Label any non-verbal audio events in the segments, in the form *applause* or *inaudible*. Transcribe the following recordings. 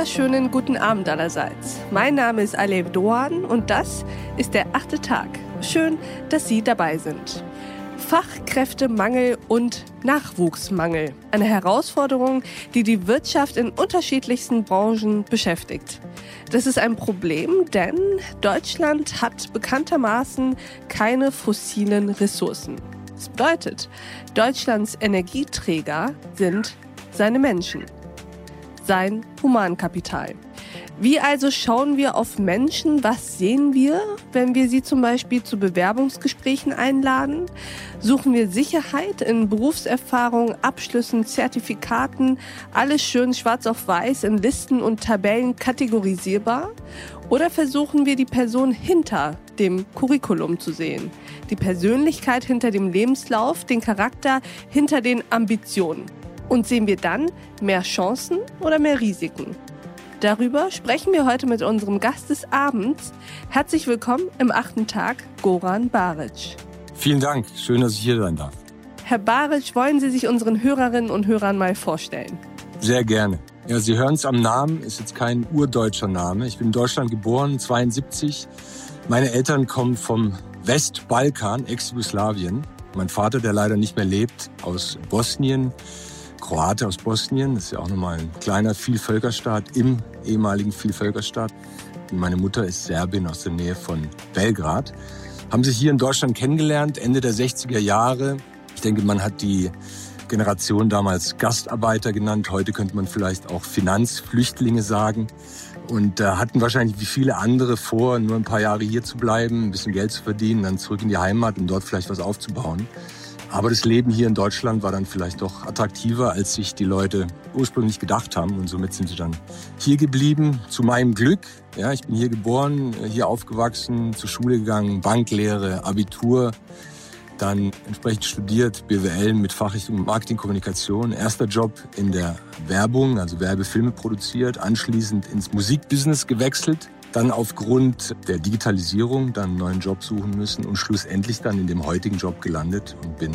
wunderschönen guten Abend allerseits. Mein Name ist Alev Doan und das ist der achte Tag. Schön, dass Sie dabei sind. Fachkräftemangel und Nachwuchsmangel. Eine Herausforderung, die die Wirtschaft in unterschiedlichsten Branchen beschäftigt. Das ist ein Problem, denn Deutschland hat bekanntermaßen keine fossilen Ressourcen. Das bedeutet, Deutschlands Energieträger sind seine Menschen sein Humankapital. Wie also schauen wir auf Menschen? Was sehen wir, wenn wir sie zum Beispiel zu Bewerbungsgesprächen einladen? Suchen wir Sicherheit in Berufserfahrung, Abschlüssen, Zertifikaten, alles schön schwarz auf weiß in Listen und Tabellen kategorisierbar? Oder versuchen wir die Person hinter dem Curriculum zu sehen? Die Persönlichkeit hinter dem Lebenslauf, den Charakter hinter den Ambitionen? Und sehen wir dann mehr Chancen oder mehr Risiken? Darüber sprechen wir heute mit unserem Gast des Abends. Herzlich willkommen im achten Tag, Goran Baric. Vielen Dank, schön, dass ich hier sein darf. Herr Baric, wollen Sie sich unseren Hörerinnen und Hörern mal vorstellen? Sehr gerne. Ja, Sie hören es am Namen, ist jetzt kein urdeutscher Name. Ich bin in Deutschland geboren, 72. Meine Eltern kommen vom Westbalkan, Ex-Jugoslawien. Mein Vater, der leider nicht mehr lebt, aus Bosnien. Kroate aus Bosnien. Das ist ja auch nochmal ein kleiner Vielvölkerstaat im ehemaligen Vielvölkerstaat. Meine Mutter ist Serbin aus der Nähe von Belgrad. Haben sich hier in Deutschland kennengelernt, Ende der 60er Jahre. Ich denke, man hat die Generation damals Gastarbeiter genannt. Heute könnte man vielleicht auch Finanzflüchtlinge sagen. Und äh, hatten wahrscheinlich wie viele andere vor, nur ein paar Jahre hier zu bleiben, ein bisschen Geld zu verdienen, dann zurück in die Heimat und dort vielleicht was aufzubauen. Aber das Leben hier in Deutschland war dann vielleicht doch attraktiver, als sich die Leute ursprünglich gedacht haben. Und somit sind sie dann hier geblieben. Zu meinem Glück. Ja, ich bin hier geboren, hier aufgewachsen, zur Schule gegangen, Banklehre, Abitur. Dann entsprechend studiert, BWL mit Fachrichtung Marketing, Kommunikation. Erster Job in der Werbung, also Werbefilme produziert. Anschließend ins Musikbusiness gewechselt dann aufgrund der Digitalisierung dann einen neuen Job suchen müssen und schlussendlich dann in dem heutigen Job gelandet und bin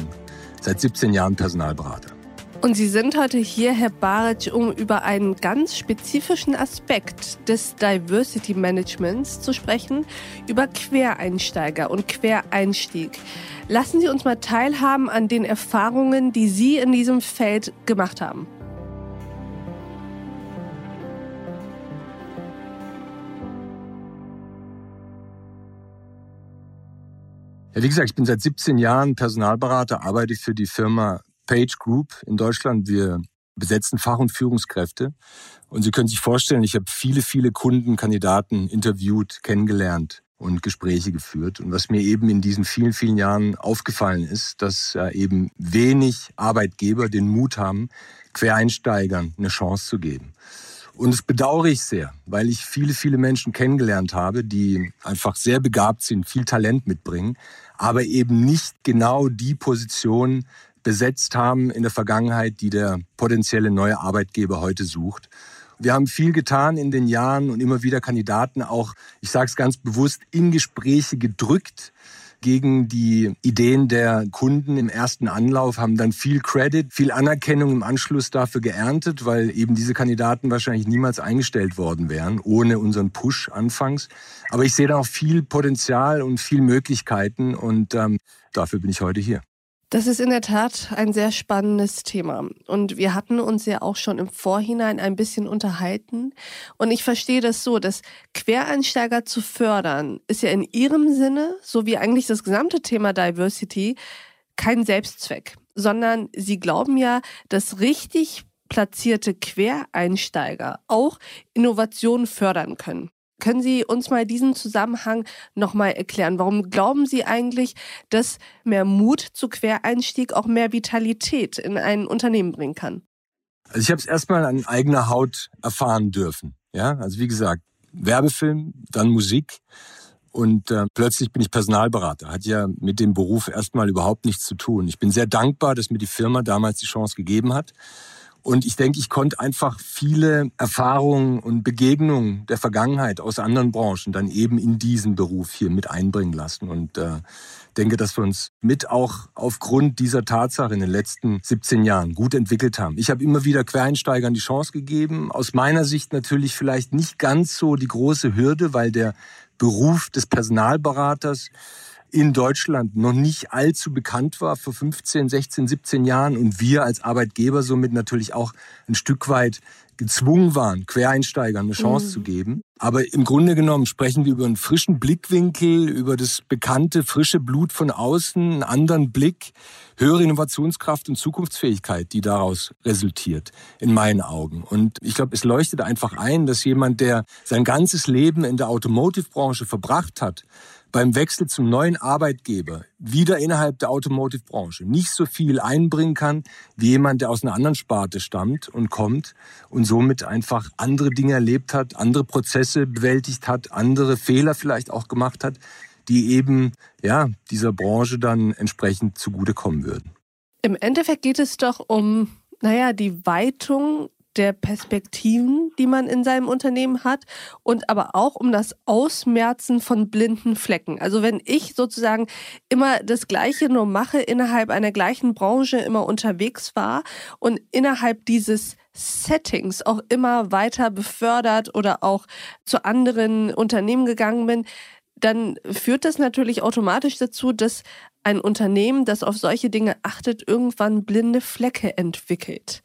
seit 17 Jahren Personalberater. Und Sie sind heute hier, Herr Baric, um über einen ganz spezifischen Aspekt des Diversity Managements zu sprechen, über Quereinsteiger und Quereinstieg. Lassen Sie uns mal teilhaben an den Erfahrungen, die Sie in diesem Feld gemacht haben. Ja, wie gesagt, ich bin seit 17 Jahren Personalberater, arbeite für die Firma Page Group in Deutschland. Wir besetzen Fach- und Führungskräfte. Und Sie können sich vorstellen, ich habe viele, viele Kunden, Kandidaten interviewt, kennengelernt und Gespräche geführt. Und was mir eben in diesen vielen, vielen Jahren aufgefallen ist, dass eben wenig Arbeitgeber den Mut haben, Quereinsteigern eine Chance zu geben. Und das bedauere ich sehr, weil ich viele, viele Menschen kennengelernt habe, die einfach sehr begabt sind, viel Talent mitbringen, aber eben nicht genau die Position besetzt haben in der Vergangenheit, die der potenzielle neue Arbeitgeber heute sucht. Wir haben viel getan in den Jahren und immer wieder Kandidaten auch, ich sage es ganz bewusst, in Gespräche gedrückt, gegen die Ideen der Kunden im ersten Anlauf, haben dann viel Credit, viel Anerkennung im Anschluss dafür geerntet, weil eben diese Kandidaten wahrscheinlich niemals eingestellt worden wären, ohne unseren Push anfangs. Aber ich sehe da auch viel Potenzial und viel Möglichkeiten und ähm, dafür bin ich heute hier. Das ist in der Tat ein sehr spannendes Thema. Und wir hatten uns ja auch schon im Vorhinein ein bisschen unterhalten. Und ich verstehe das so, dass Quereinsteiger zu fördern, ist ja in Ihrem Sinne, so wie eigentlich das gesamte Thema Diversity, kein Selbstzweck, sondern Sie glauben ja, dass richtig platzierte Quereinsteiger auch Innovationen fördern können. Können Sie uns mal diesen Zusammenhang nochmal erklären? Warum glauben Sie eigentlich, dass mehr Mut zu Quereinstieg auch mehr Vitalität in ein Unternehmen bringen kann? Also ich habe es erstmal an eigener Haut erfahren dürfen. Ja, also wie gesagt, Werbefilm, dann Musik und äh, plötzlich bin ich Personalberater. Hat ja mit dem Beruf erstmal überhaupt nichts zu tun. Ich bin sehr dankbar, dass mir die Firma damals die Chance gegeben hat Und ich denke, ich konnte einfach viele Erfahrungen und Begegnungen der Vergangenheit aus anderen Branchen dann eben in diesen Beruf hier mit einbringen lassen. Und äh, denke, dass wir uns mit auch aufgrund dieser Tatsache in den letzten 17 Jahren gut entwickelt haben. Ich habe immer wieder Quereinsteigern die Chance gegeben. Aus meiner Sicht natürlich vielleicht nicht ganz so die große Hürde, weil der Beruf des Personalberaters in Deutschland noch nicht allzu bekannt war vor 15, 16, 17 Jahren und wir als Arbeitgeber somit natürlich auch ein Stück weit gezwungen waren, Quereinsteigern eine Chance mhm. zu geben. Aber im Grunde genommen sprechen wir über einen frischen Blickwinkel, über das bekannte frische Blut von außen, einen anderen Blick, höhere Innovationskraft und Zukunftsfähigkeit, die daraus resultiert, in meinen Augen. Und ich glaube, es leuchtet einfach ein, dass jemand, der sein ganzes Leben in der Automotive-Branche verbracht hat, beim Wechsel zum neuen Arbeitgeber wieder innerhalb der Automotive-Branche nicht so viel einbringen kann wie jemand, der aus einer anderen Sparte stammt und kommt und somit einfach andere Dinge erlebt hat, andere Prozesse bewältigt hat, andere Fehler vielleicht auch gemacht hat, die eben ja dieser Branche dann entsprechend zugutekommen würden. Im Endeffekt geht es doch um naja, die Weitung der Perspektiven, die man in seinem Unternehmen hat und aber auch um das Ausmerzen von blinden Flecken. Also wenn ich sozusagen immer das Gleiche nur mache, innerhalb einer gleichen Branche immer unterwegs war und innerhalb dieses Settings auch immer weiter befördert oder auch zu anderen Unternehmen gegangen bin, dann führt das natürlich automatisch dazu, dass ein Unternehmen, das auf solche Dinge achtet, irgendwann blinde Flecke entwickelt.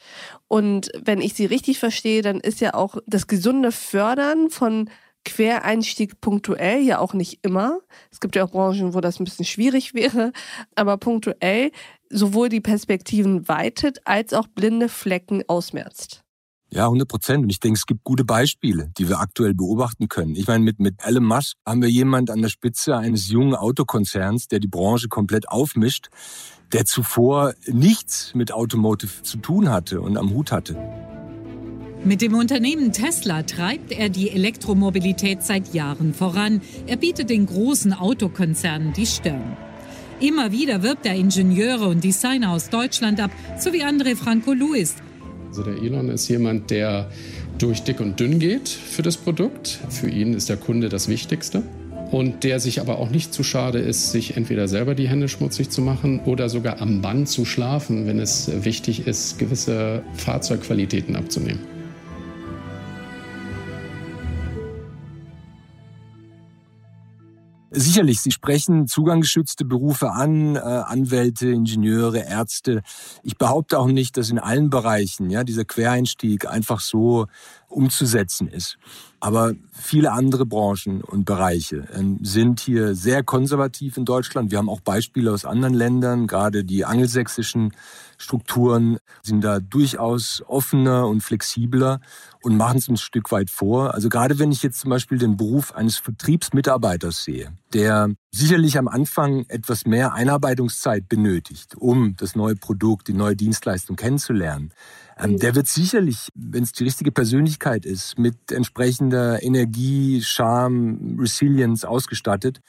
Und wenn ich Sie richtig verstehe, dann ist ja auch das gesunde Fördern von Quereinstieg punktuell ja auch nicht immer. Es gibt ja auch Branchen, wo das ein bisschen schwierig *laughs* wäre, aber punktuell sowohl die Perspektiven weitet als auch blinde Flecken ausmerzt. Ja, 100 Prozent. Und ich denke, es gibt gute Beispiele, die wir aktuell beobachten können. Ich meine, mit, mit Elon Musk haben wir jemand an der Spitze eines jungen Autokonzerns, der die Branche komplett aufmischt, der zuvor nichts mit Automotive zu tun hatte und am Hut hatte. Mit dem Unternehmen Tesla treibt er die Elektromobilität seit Jahren voran. Er bietet den großen Autokonzernen die Stirn. Immer wieder wirbt er Ingenieure und Designer aus Deutschland ab, sowie André Franco Luis, also der Elon ist jemand, der durch dick und dünn geht für das Produkt. Für ihn ist der Kunde das Wichtigste. Und der sich aber auch nicht zu schade ist, sich entweder selber die Hände schmutzig zu machen oder sogar am Band zu schlafen, wenn es wichtig ist, gewisse Fahrzeugqualitäten abzunehmen. Sicherlich, Sie sprechen zugangsgeschützte Berufe an, äh, Anwälte, Ingenieure, Ärzte. Ich behaupte auch nicht, dass in allen Bereichen ja, dieser Quereinstieg einfach so umzusetzen ist. Aber viele andere Branchen und Bereiche ähm, sind hier sehr konservativ in Deutschland. Wir haben auch Beispiele aus anderen Ländern, gerade die angelsächsischen Strukturen sind da durchaus offener und flexibler und machen es ein Stück weit vor. Also gerade wenn ich jetzt zum Beispiel den Beruf eines Vertriebsmitarbeiters sehe, der sicherlich am Anfang etwas mehr Einarbeitungszeit benötigt, um das neue Produkt, die neue Dienstleistung kennenzulernen, der wird sicherlich, wenn es die richtige Persönlichkeit ist, mit entsprechender Energie, Charme, Resilience ausgestattet,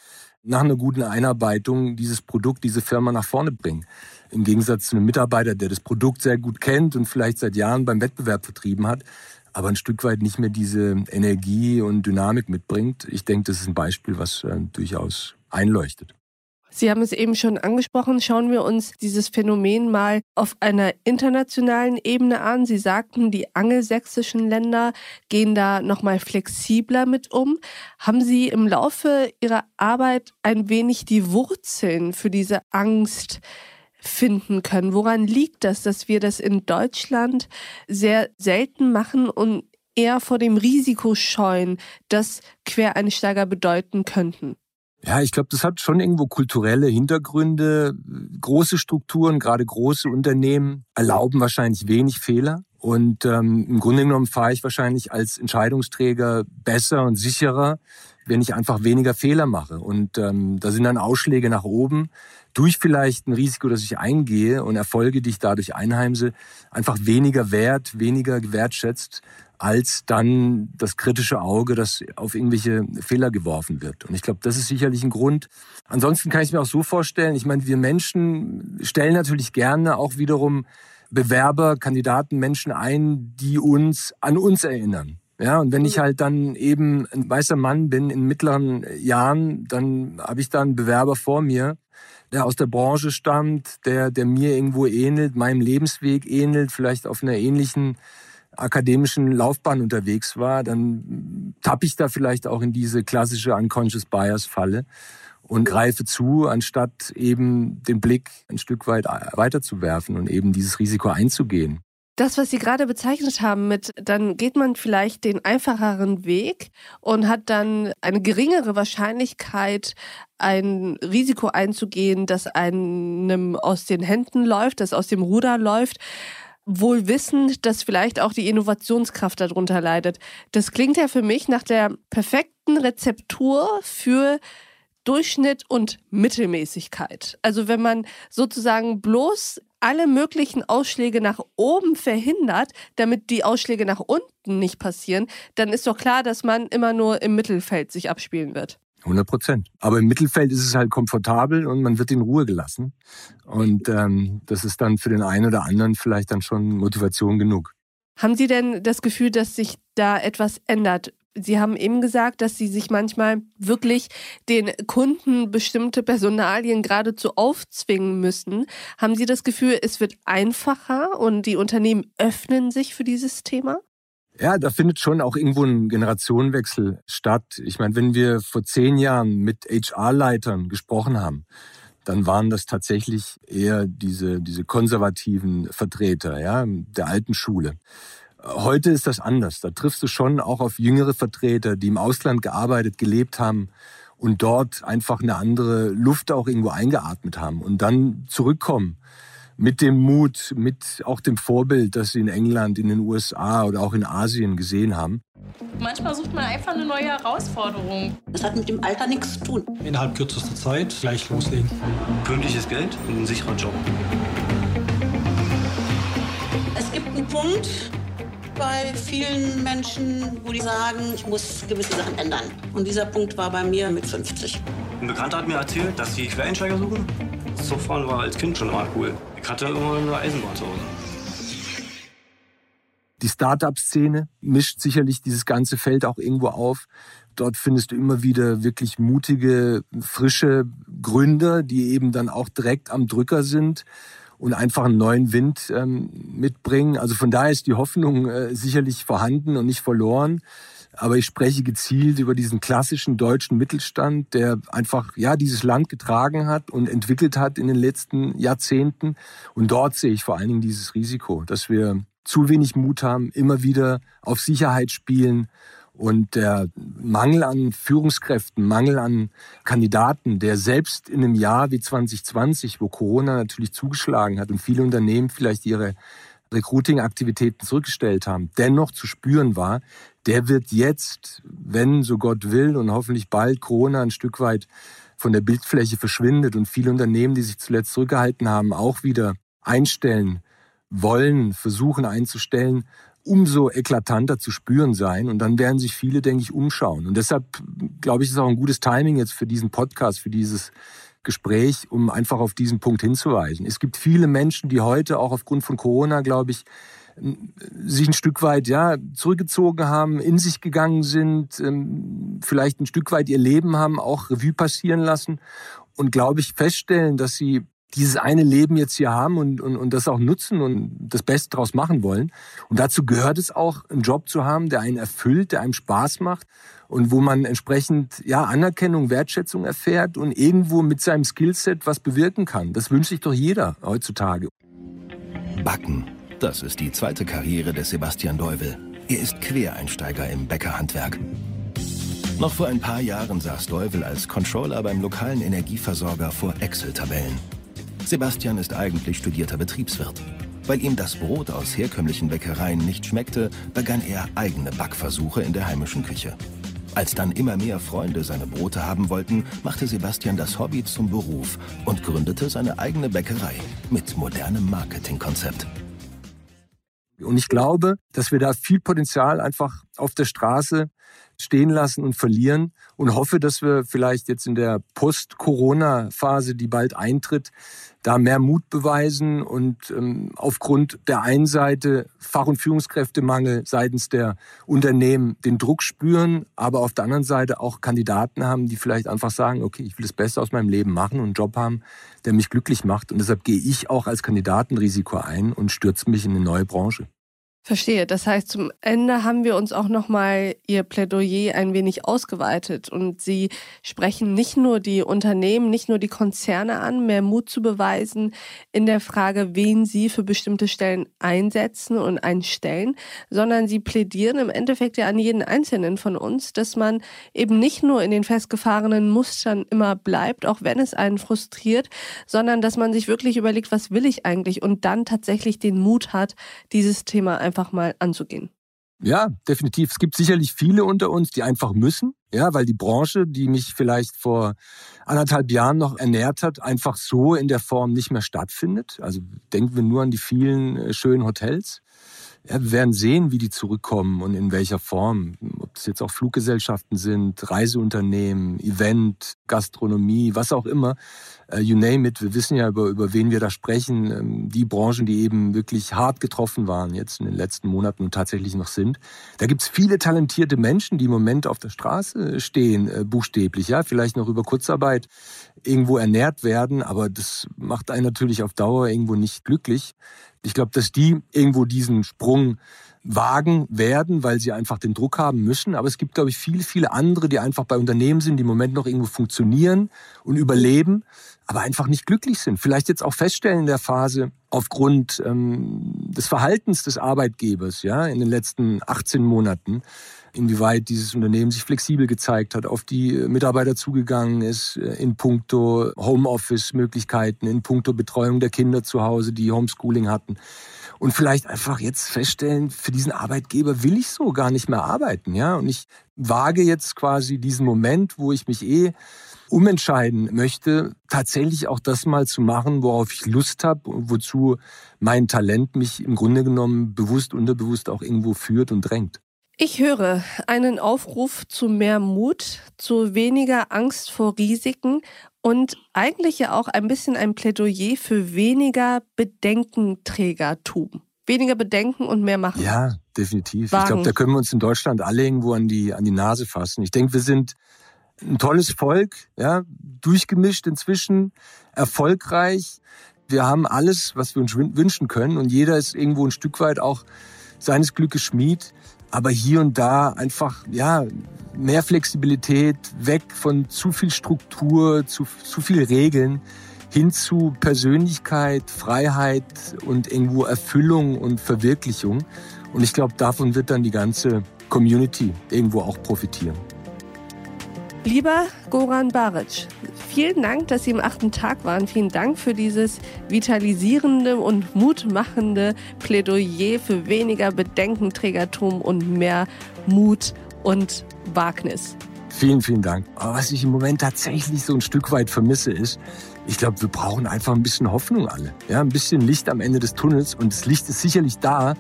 nach einer guten Einarbeitung dieses Produkt, diese Firma nach vorne bringen. Im Gegensatz zu einem Mitarbeiter, der das Produkt sehr gut kennt und vielleicht seit Jahren beim Wettbewerb vertrieben hat, aber ein Stück weit nicht mehr diese Energie und Dynamik mitbringt. Ich denke, das ist ein Beispiel, was äh, durchaus einleuchtet. Sie haben es eben schon angesprochen. Schauen wir uns dieses Phänomen mal auf einer internationalen Ebene an. Sie sagten, die angelsächsischen Länder gehen da nochmal flexibler mit um. Haben Sie im Laufe Ihrer Arbeit ein wenig die Wurzeln für diese Angst finden können? Woran liegt das, dass wir das in Deutschland sehr selten machen und eher vor dem Risiko scheuen, das Quereinsteiger bedeuten könnten? Ja, ich glaube, das hat schon irgendwo kulturelle Hintergründe. Große Strukturen, gerade große Unternehmen erlauben wahrscheinlich wenig Fehler. Und ähm, im Grunde genommen fahre ich wahrscheinlich als Entscheidungsträger besser und sicherer, wenn ich einfach weniger Fehler mache. Und ähm, da sind dann Ausschläge nach oben durch vielleicht ein Risiko, das ich eingehe und Erfolge, die ich dadurch einheimse, einfach weniger wert, weniger gewertschätzt als dann das kritische Auge, das auf irgendwelche Fehler geworfen wird. Und ich glaube, das ist sicherlich ein Grund. Ansonsten kann ich es mir auch so vorstellen, ich meine, wir Menschen stellen natürlich gerne auch wiederum Bewerber, Kandidaten, Menschen ein, die uns an uns erinnern. Ja, und wenn ich mhm. halt dann eben ein weißer Mann bin in mittleren Jahren, dann habe ich da einen Bewerber vor mir, der aus der Branche stammt, der, der mir irgendwo ähnelt, meinem Lebensweg ähnelt, vielleicht auf einer ähnlichen akademischen Laufbahn unterwegs war, dann tappe ich da vielleicht auch in diese klassische Unconscious Bias Falle und greife zu, anstatt eben den Blick ein Stück weit weiterzuwerfen und eben dieses Risiko einzugehen. Das, was Sie gerade bezeichnet haben mit, dann geht man vielleicht den einfacheren Weg und hat dann eine geringere Wahrscheinlichkeit, ein Risiko einzugehen, das einem aus den Händen läuft, das aus dem Ruder läuft wohl wissend, dass vielleicht auch die Innovationskraft darunter leidet. Das klingt ja für mich nach der perfekten Rezeptur für Durchschnitt und Mittelmäßigkeit. Also wenn man sozusagen bloß alle möglichen Ausschläge nach oben verhindert, damit die Ausschläge nach unten nicht passieren, dann ist doch klar, dass man immer nur im Mittelfeld sich abspielen wird. 100 Prozent. Aber im Mittelfeld ist es halt komfortabel und man wird in Ruhe gelassen. Und ähm, das ist dann für den einen oder anderen vielleicht dann schon Motivation genug. Haben Sie denn das Gefühl, dass sich da etwas ändert Sie haben eben gesagt, dass Sie sich manchmal wirklich den Kunden bestimmte Personalien geradezu aufzwingen müssen. Haben Sie das Gefühl, es wird einfacher und die Unternehmen öffnen sich für dieses Thema? Ja, da findet schon auch irgendwo ein Generationenwechsel statt. Ich meine, wenn wir vor zehn Jahren mit HR-Leitern gesprochen haben, dann waren das tatsächlich eher diese, diese konservativen Vertreter ja, der alten Schule. Heute ist das anders. Da triffst du schon auch auf jüngere Vertreter, die im Ausland gearbeitet, gelebt haben und dort einfach eine andere Luft auch irgendwo eingeatmet haben und dann zurückkommen mit dem Mut, mit auch dem Vorbild, das sie in England, in den USA oder auch in Asien gesehen haben. Manchmal sucht man einfach eine neue Herausforderung. Das hat mit dem Alter nichts zu tun. Innerhalb kürzester Zeit gleich loslegen. Pünktliches Geld und ein sicherer Job. Es gibt einen Punkt, bei vielen Menschen, wo die sagen, ich muss gewisse Sachen ändern. Und dieser Punkt war bei mir mit 50. Ein Bekannter hat mir erzählt, dass sie Quereinsteiger suchen. Zugfahren war als Kind schon immer cool. Hatte immer eine Eisenbahn zu Hause. Die Start-up-Szene mischt sicherlich dieses ganze Feld auch irgendwo auf. Dort findest du immer wieder wirklich mutige, frische Gründer, die eben dann auch direkt am Drücker sind und einfach einen neuen Wind ähm, mitbringen. Also von daher ist die Hoffnung äh, sicherlich vorhanden und nicht verloren. Aber ich spreche gezielt über diesen klassischen deutschen Mittelstand, der einfach ja dieses Land getragen hat und entwickelt hat in den letzten Jahrzehnten. Und dort sehe ich vor allen Dingen dieses Risiko, dass wir zu wenig Mut haben, immer wieder auf Sicherheit spielen und der Mangel an Führungskräften, Mangel an Kandidaten, der selbst in einem Jahr wie 2020, wo Corona natürlich zugeschlagen hat und viele Unternehmen vielleicht ihre Recruiting-Aktivitäten zurückgestellt haben, dennoch zu spüren war, der wird jetzt, wenn so Gott will und hoffentlich bald Corona ein Stück weit von der Bildfläche verschwindet und viele Unternehmen, die sich zuletzt zurückgehalten haben, auch wieder einstellen wollen, versuchen einzustellen, umso eklatanter zu spüren sein. Und dann werden sich viele, denke ich, umschauen. Und deshalb, glaube ich, ist auch ein gutes Timing jetzt für diesen Podcast, für dieses Gespräch, um einfach auf diesen Punkt hinzuweisen. Es gibt viele Menschen, die heute auch aufgrund von Corona, glaube ich, sich ein Stück weit ja zurückgezogen haben, in sich gegangen sind, ähm, vielleicht ein Stück weit ihr Leben haben auch Revue passieren lassen und glaube ich feststellen, dass sie dieses eine Leben jetzt hier haben und, und, und das auch nutzen und das Beste daraus machen wollen. Und dazu gehört es auch, einen Job zu haben, der einen erfüllt, der einem Spaß macht und wo man entsprechend ja Anerkennung, Wertschätzung erfährt und irgendwo mit seinem Skillset was bewirken kann. Das wünscht sich doch jeder heutzutage. Backen, das ist die zweite Karriere des Sebastian Deuvel. Er ist Quereinsteiger im Bäckerhandwerk. Noch vor ein paar Jahren saß Deuvel als Controller beim lokalen Energieversorger vor Excel-Tabellen. Sebastian ist eigentlich studierter Betriebswirt. Weil ihm das Brot aus herkömmlichen Bäckereien nicht schmeckte, begann er eigene Backversuche in der heimischen Küche. Als dann immer mehr Freunde seine Brote haben wollten, machte Sebastian das Hobby zum Beruf und gründete seine eigene Bäckerei mit modernem Marketingkonzept. Und ich glaube, dass wir da viel Potenzial einfach auf der Straße stehen lassen und verlieren und hoffe, dass wir vielleicht jetzt in der Post-Corona-Phase, die bald eintritt, da mehr Mut beweisen und ähm, aufgrund der einen Seite Fach- und Führungskräftemangel seitens der Unternehmen den Druck spüren, aber auf der anderen Seite auch Kandidaten haben, die vielleicht einfach sagen, okay, ich will das Beste aus meinem Leben machen und einen Job haben, der mich glücklich macht. Und deshalb gehe ich auch als Kandidatenrisiko ein und stürze mich in eine neue Branche. Verstehe. Das heißt, zum Ende haben wir uns auch nochmal Ihr Plädoyer ein wenig ausgeweitet und Sie sprechen nicht nur die Unternehmen, nicht nur die Konzerne an, mehr Mut zu beweisen in der Frage, wen Sie für bestimmte Stellen einsetzen und einstellen, sondern Sie plädieren im Endeffekt ja an jeden Einzelnen von uns, dass man eben nicht nur in den festgefahrenen Mustern immer bleibt, auch wenn es einen frustriert, sondern dass man sich wirklich überlegt, was will ich eigentlich und dann tatsächlich den Mut hat, dieses Thema einfach einfach mal anzugehen. Ja, definitiv. Es gibt sicherlich viele unter uns, die einfach müssen, ja, weil die Branche, die mich vielleicht vor anderthalb Jahren noch ernährt hat, einfach so in der Form nicht mehr stattfindet. Also denken wir nur an die vielen äh, schönen Hotels. Ja, wir werden sehen, wie die zurückkommen und in welcher Form. Ob es jetzt auch Fluggesellschaften sind, Reiseunternehmen, Event, Gastronomie, was auch immer. Uh, you name it. Wir wissen ja, über, über wen wir da sprechen. Ähm, die Branchen, die eben wirklich hart getroffen waren jetzt in den letzten Monaten und tatsächlich noch sind. Da gibt's viele talentierte Menschen, die im Moment auf der Straße stehen, äh, buchstäblich. Ja, vielleicht noch über Kurzarbeit irgendwo ernährt werden, aber das macht einen natürlich auf Dauer irgendwo nicht glücklich. Ich glaube, dass die irgendwo diesen Sprung wagen werden, weil sie einfach den Druck haben müssen. Aber es gibt, glaube ich, viele, viele andere, die einfach bei Unternehmen sind, die im Moment noch irgendwo funktionieren und überleben, aber einfach nicht glücklich sind. Vielleicht jetzt auch feststellen in der Phase aufgrund ähm, des Verhaltens des Arbeitgebers, ja, in den letzten 18 Monaten, inwieweit dieses Unternehmen sich flexibel gezeigt hat, auf die Mitarbeiter zugegangen ist, äh, in puncto Homeoffice-Möglichkeiten, in puncto Betreuung der Kinder zu Hause, die Homeschooling hatten. Und vielleicht einfach jetzt feststellen, für diesen Arbeitgeber will ich so gar nicht mehr arbeiten, ja. Und ich wage jetzt quasi diesen Moment, wo ich mich eh umentscheiden möchte, tatsächlich auch das mal zu machen, worauf ich Lust habe und wozu mein Talent mich im Grunde genommen bewusst, unterbewusst auch irgendwo führt und drängt. Ich höre einen Aufruf zu mehr Mut, zu weniger Angst vor Risiken und eigentlich ja auch ein bisschen ein Plädoyer für weniger Bedenkenträgertum. Weniger Bedenken und mehr machen. Ja, definitiv. Wagen. Ich glaube, da können wir uns in Deutschland alle irgendwo an die, an die Nase fassen. Ich denke, wir sind ein tolles Volk, ja, durchgemischt inzwischen, erfolgreich. Wir haben alles, was wir uns wünschen können und jeder ist irgendwo ein Stück weit auch seines Glückes Schmied aber hier und da einfach, ja, mehr Flexibilität, weg von zu viel Struktur, zu, zu viel Regeln, hin zu Persönlichkeit, Freiheit und irgendwo Erfüllung und Verwirklichung. Und ich glaube, davon wird dann die ganze Community irgendwo auch profitieren. Lieber Goran Baric, vielen Dank, dass Sie im achten Tag waren. Vielen Dank für dieses vitalisierende und mutmachende Plädoyer für weniger Bedenkenträgertum und mehr Mut und Wagnis. Vielen, vielen Dank. Aber was ich im Moment tatsächlich so ein Stück weit vermisse, ist, ich glaube, wir brauchen einfach ein bisschen Hoffnung alle. Ja, ein bisschen Licht am Ende des Tunnels. Und das Licht ist sicherlich da.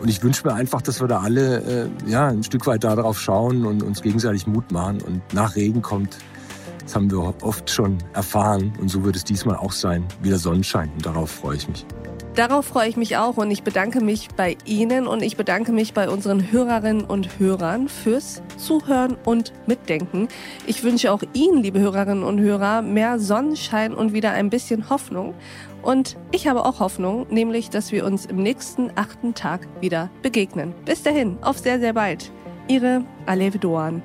Und ich wünsche mir einfach, dass wir da alle äh, ja, ein Stück weit darauf schauen und uns gegenseitig Mut machen. Und nach Regen kommt, das haben wir oft schon erfahren. Und so wird es diesmal auch sein, wieder Sonnenschein. Und darauf freue ich mich. Darauf freue ich mich auch und ich bedanke mich bei Ihnen und ich bedanke mich bei unseren Hörerinnen und Hörern fürs Zuhören und Mitdenken. Ich wünsche auch Ihnen, liebe Hörerinnen und Hörer, mehr Sonnenschein und wieder ein bisschen Hoffnung. Und ich habe auch Hoffnung, nämlich, dass wir uns im nächsten achten Tag wieder begegnen. Bis dahin, auf sehr, sehr bald. Ihre Alev Doan.